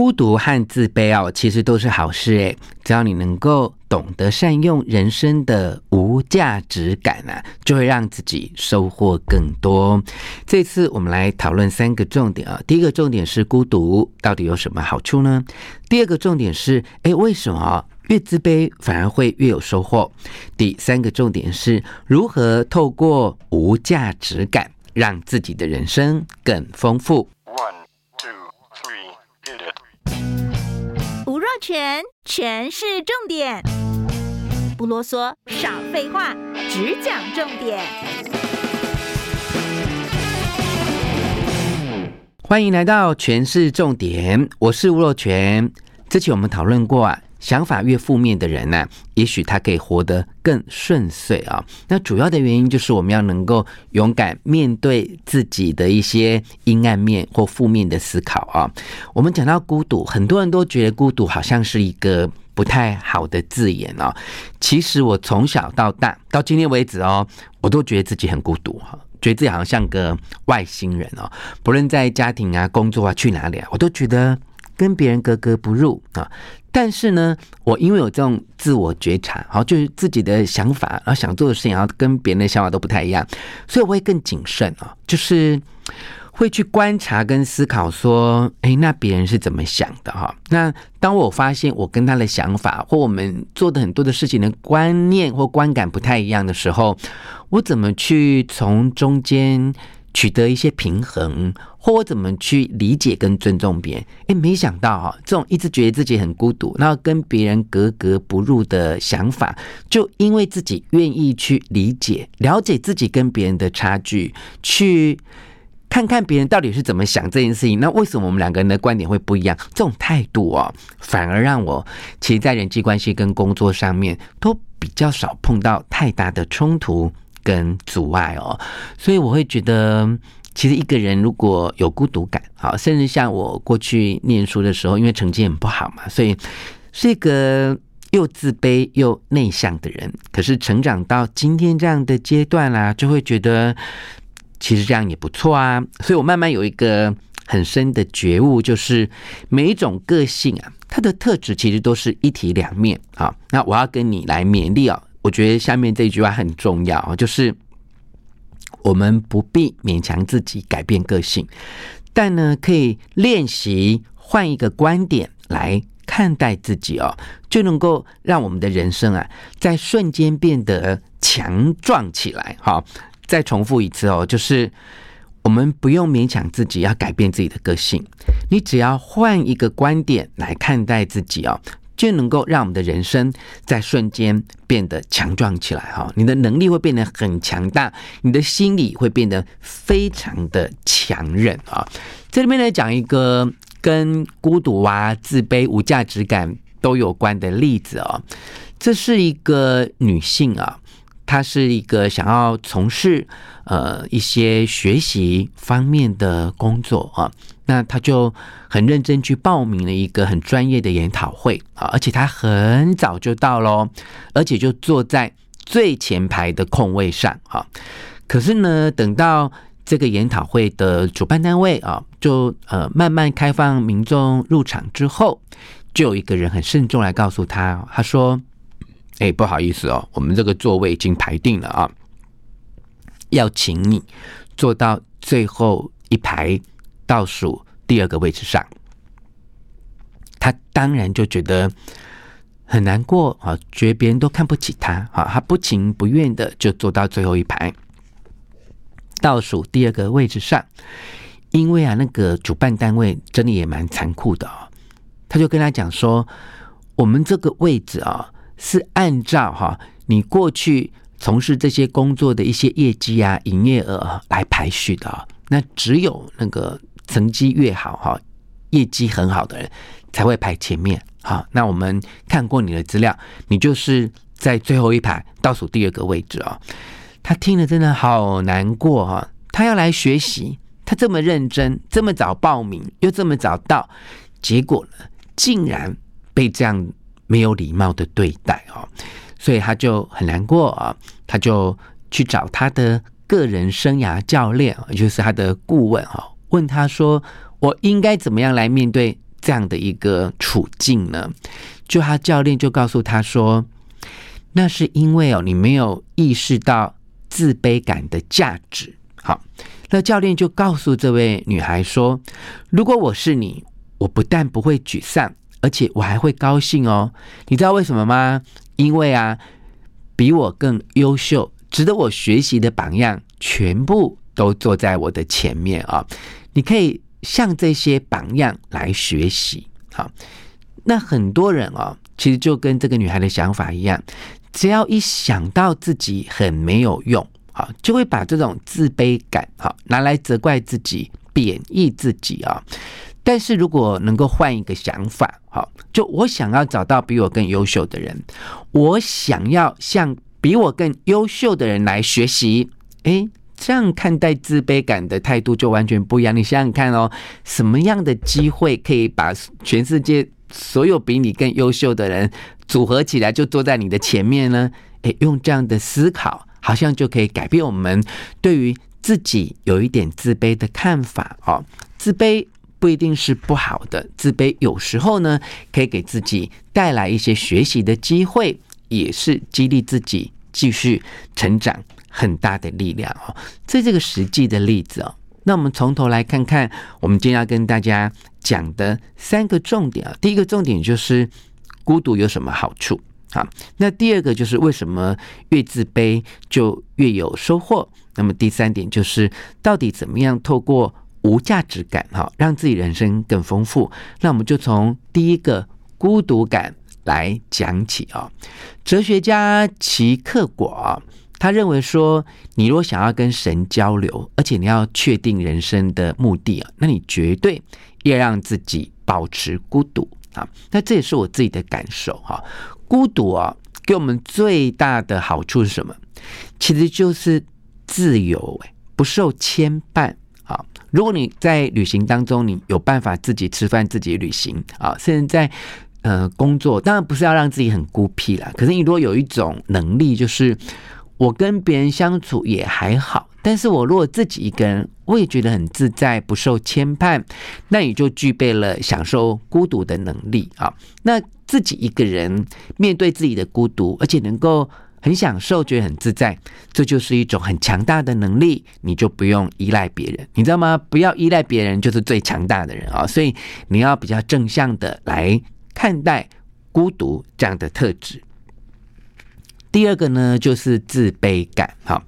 孤独和自卑哦，其实都是好事诶。只要你能够懂得善用人生的无价值感啊，就会让自己收获更多。这次我们来讨论三个重点啊。第一个重点是孤独到底有什么好处呢？第二个重点是，诶，为什么越自卑反而会越有收获？第三个重点是如何透过无价值感让自己的人生更丰富。全全是重点，不啰嗦，少废话，只讲重点。欢迎来到全是重点，我是吴若全。之前我们讨论过啊。想法越负面的人呢、也许他可以活得更顺遂啊。那主要的原因就是我们要能够勇敢面对自己的一些阴暗面或负面的思考啊。我们讲到孤独，很多人都觉得孤独好像是一个不太好的字眼啊。其实我从小到大到今天为止哦，我都觉得自己很孤独哈，觉得自己好像像个外星人哦。不论在家庭啊、工作啊、去哪里啊，我都觉得跟别人格格不入啊。但是呢，我因为有这种自我觉察，好，就是自己的想法，然后想做的事情，然后跟别人的想法都不太一样，所以我会更谨慎啊，就是会去观察跟思考，说，哎，那别人是怎么想的哈？那当我发现我跟他的想法或我们做的很多的事情的观念或观感不太一样的时候，我怎么去从中间取得一些平衡，或我怎么去理解跟尊重别人？哎，没想到哈，这种一直觉得自己很孤独，然后跟别人格格不入的想法，就因为自己愿意去理解、了解自己跟别人的差距，去看看别人到底是怎么想这件事情。那为什么我们两个人的观点会不一样？这种态度哦，反而让我其实，在人际关系跟工作上面都比较少碰到太大的冲突。跟阻碍哦，所以我会觉得，其实一个人如果有孤独感，好，甚至像我过去念书的时候，因为成绩很不好嘛，所以是一个又自卑又内向的人。可是成长到今天这样的阶段啦，就会觉得其实这样也不错啊。所以我慢慢有一个很深的觉悟，就是每一种个性啊，它的特质其实都是一体两面啊。那我要跟你来勉励哦。我觉得下面这句话很重要，就是我们不必勉强自己改变个性，但呢，可以练习换一个观点来看待自己哦，就能够让我们的人生啊，在瞬间变得强壮起来。好，再重复一次哦，就是我们不用勉强自己要改变自己的个性，你只要换一个观点来看待自己哦。就能够让我们的人生在瞬间变得强壮起来哈，你的能力会变得很强大，你的心理会变得非常的强韧啊。这里面来讲一个跟孤独啊、自卑、无价值感都有关的例子啊，这是一个女性啊。她是一个想要从事呃一些学习方面的工作啊，那他就很认真去报名了一个很专业的研讨会啊，而且他很早就到喽，而且就坐在最前排的空位上啊。可是呢，等到这个研讨会的主办单位啊，就呃慢慢开放民众入场之后，就有一个人很慎重来告诉他，他说。哎，不好意思哦，我们这个座位已经排定了啊，要请你坐到最后一排倒数第二个位置上。他当然就觉得很难过啊，觉别人都看不起他啊，他不情不愿的就坐到最后一排倒数第二个位置上。因为啊，那个主办单位真的也蛮残酷的哦，他就跟他讲说，我们这个位置啊。是按照哈你过去从事这些工作的一些业绩啊、营业额来排序的。那只有那个成绩越好哈，业绩很好的人才会排前面。好，那我们看过你的资料，你就是在最后一排倒数第二个位置哦。他听了真的好难过啊！他要来学习，他这么认真，这么早报名，又这么早到，结果呢，竟然被这样没有礼貌的对待哦，所以他就很难过啊，他就去找他的个人生涯教练，也就是他的顾问哦，问他说：“我应该怎么样来面对这样的一个处境呢？”就他教练就告诉他说：“那是因为哦，你没有意识到。”自卑感的价值，好，那教练就告诉这位女孩说：“如果我是你，我不但不会沮丧，而且我还会高兴哦。你知道为什么吗？因为啊，比我更优秀、值得我学习的榜样，全部都坐在我的前面啊！你可以向这些榜样来学习。好，那很多人哦，其实就跟这个女孩的想法一样。”只要一想到自己很没有用，好，就会把这种自卑感，好，拿来责怪自己、贬义自己啊。但是如果能够换一个想法，好，就我想要找到比我更优秀的人，我想要向比我更优秀的人来学习，诶，这样看待自卑感的态度就完全不一样。你想想看哦，什么样的机会可以把全世界所有比你更优秀的人组合起来就坐在你的前面呢？诶，用这样的思考，好像就可以改变我们对于自己有一点自卑的看法哦。自卑不一定是不好的，自卑有时候呢，可以给自己带来一些学习的机会，也是激励自己继续成长很大的力量哦。这这个实际的例子哦，那我们从头来看看，我们今天要跟大家讲的三个重点啊。第一个重点就是。孤独有什么好处？啊，那第二个就是为什么越自卑就越有收获？那么第三点就是到底怎么样透过无价值感哈，让自己人生更丰富？那我们就从第一个孤独感来讲起啊。哲学家齐克果他认为说，你如果想要跟神交流，而且你要确定人生的目的啊，那你绝对要让自己保持孤独。啊，那这也是我自己的感受哈。孤独啊，给我们最大的好处是什么？其实就是自由，不受牵绊啊。如果你在旅行当中，你有办法自己吃饭、自己旅行啊，甚至在呃工作，当然不是要让自己很孤僻啦。可是你如果有一种能力，就是我跟别人相处也还好。但是我如果自己一个人，我也觉得很自在，不受牵绊，那你就具备了享受孤独的能力啊。那自己一个人面对自己的孤独，而且能够很享受，觉得很自在，这就是一种很强大的能力。你就不用依赖别人，你知道吗？不要依赖别人，就是最强大的人啊。所以你要比较正向的来看待孤独这样的特质。第二个呢，就是自卑感，哈。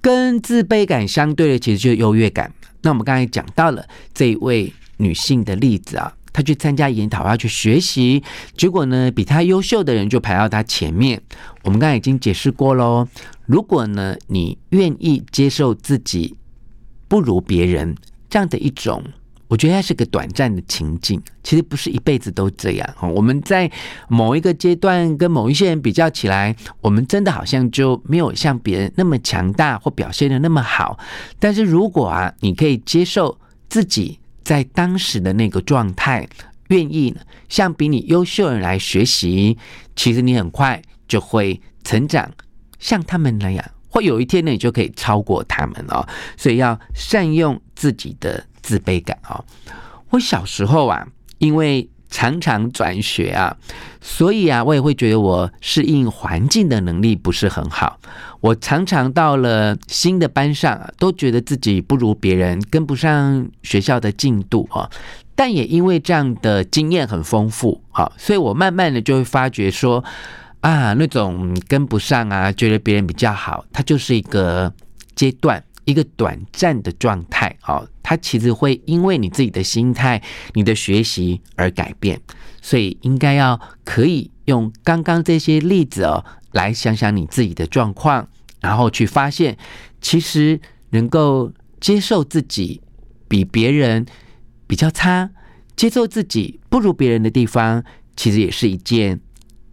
跟自卑感相对的，其实就是优越感。那我们刚才讲到了这一位女性的例子啊，她去参加研讨，要去学习，结果呢，比她优秀的人就排到她前面。我们刚才已经解释过喽。如果呢，你愿意接受自己不如别人这样的一种。我觉得它是个短暂的情境，其实不是一辈子都这样。我们在某一个阶段跟某一些人比较起来，我们真的好像就没有像别人那么强大或表现的那么好。但是如果啊，你可以接受自己在当时的那个状态，愿意向比你优秀的人来学习，其实你很快就会成长，像他们那样，或有一天呢，你就可以超过他们哦。所以要善用自己的。自卑感啊！我小时候啊，因为常常转学啊，所以啊，我也会觉得我适应环境的能力不是很好。我常常到了新的班上啊，都觉得自己不如别人，跟不上学校的进度啊。但也因为这样的经验很丰富啊，所以我慢慢的就会发觉说啊，那种跟不上啊，觉得别人比较好，它就是一个阶段。一个短暂的状态，哦，它其实会因为你自己的心态、你的学习而改变，所以应该要可以用刚刚这些例子哦，来想想你自己的状况，然后去发现，其实能够接受自己比别人比较差，接受自己不如别人的地方，其实也是一件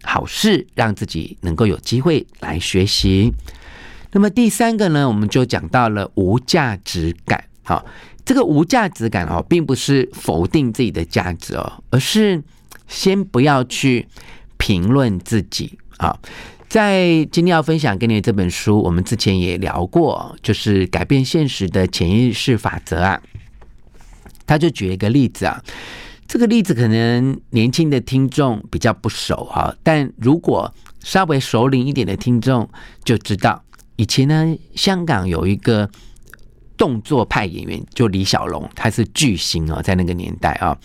好事，让自己能够有机会来学习。那么第三个呢，我们就讲到了无价值感。好，这个无价值感哦，并不是否定自己的价值哦，而是先不要去评论自己啊。在今天要分享给你这本书，我们之前也聊过，就是改变现实的潜意识法则啊。他就举一个例子啊，这个例子可能年轻的听众比较不熟哈，但如果稍微熟龄一点的听众就知道，以前呢，香港有一个动作派演员，就李小龙，他是巨星哦，在那个年代啊。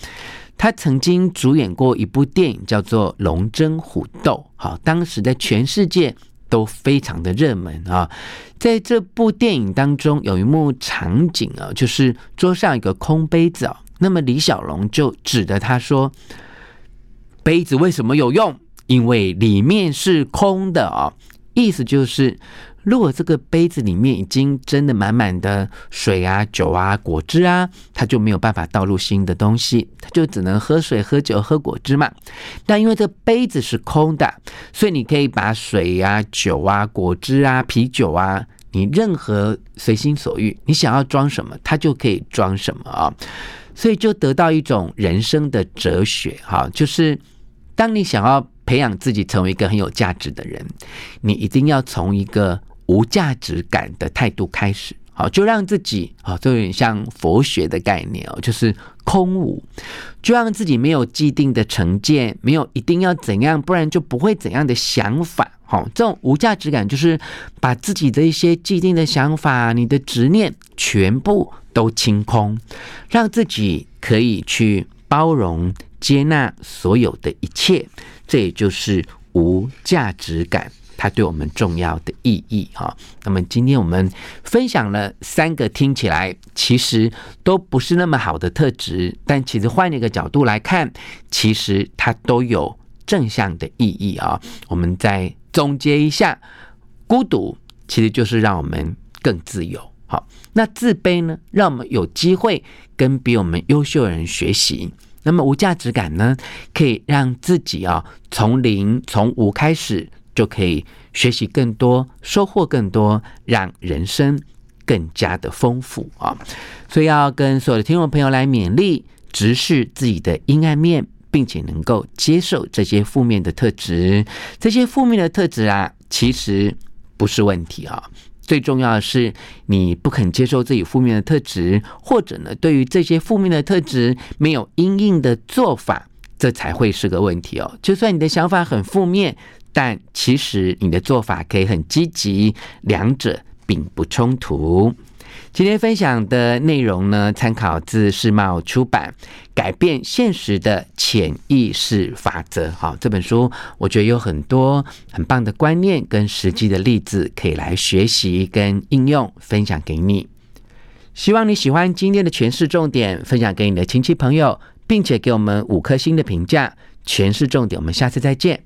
他曾经主演过一部电影，叫做《龙争虎斗》。好，当时在全世界都非常的热门啊。在这部电影当中，有一幕场景啊，就是桌上一个空杯子啊。那么李小龙就指着他说：“杯子为什么有用？因为里面是空的啊。”意思就是。如果这个杯子里面已经真的满满的水啊、酒啊、果汁啊，它就没有办法倒入新的东西，它就只能喝水、喝酒、喝果汁嘛。但因为这杯子是空的，所以你可以把水啊、酒啊、果汁啊、啤酒啊，你任何随心所欲，你想要装什么，它就可以装什么啊。所以就得到一种人生的哲学哈，就是当你想要培养自己成为一个很有价值的人，你一定要从一个无价值感的态度开始，好，就让自己啊，这有点像佛学的概念哦，就是空无，就让自己没有既定的成见，没有一定要怎样，不然就不会怎样的想法。好，这种无价值感就是把自己的一些既定的想法、你的执念全部都清空，让自己可以去包容、接纳所有的一切，这也就是无价值感。它对我们重要的意义哈，那么今天我们分享了三个听起来其实都不是那么好的特质，但其实换一个角度来看，其实它都有正向的意义啊。我们再总结一下，孤独其实就是让我们更自由。好，那自卑呢，让我们有机会跟比我们优秀的人学习。那么无价值感呢，可以让自己啊从零从无开始。就可以学习更多，收获更多，让人生更加的丰富啊！所以要跟所有的听众朋友来勉励，直视自己的阴暗面，并且能够接受这些负面的特质。这些负面的特质啊，其实不是问题啊。最重要的是，你不肯接受自己负面的特质，或者呢，对于这些负面的特质没有因应的做法，这才会是个问题哦。就算你的想法很负面。但其实你的做法可以很积极，两者并不冲突。今天分享的内容呢，参考自世茂出版《改变现实的潜意识法则》。好，这本书我觉得有很多很棒的观念跟实际的例子可以来学习跟应用，分享给你。希望你喜欢今天的诠释重点，分享给你的亲戚朋友，并且给我们五颗星的评价。诠释重点，我们下次再见。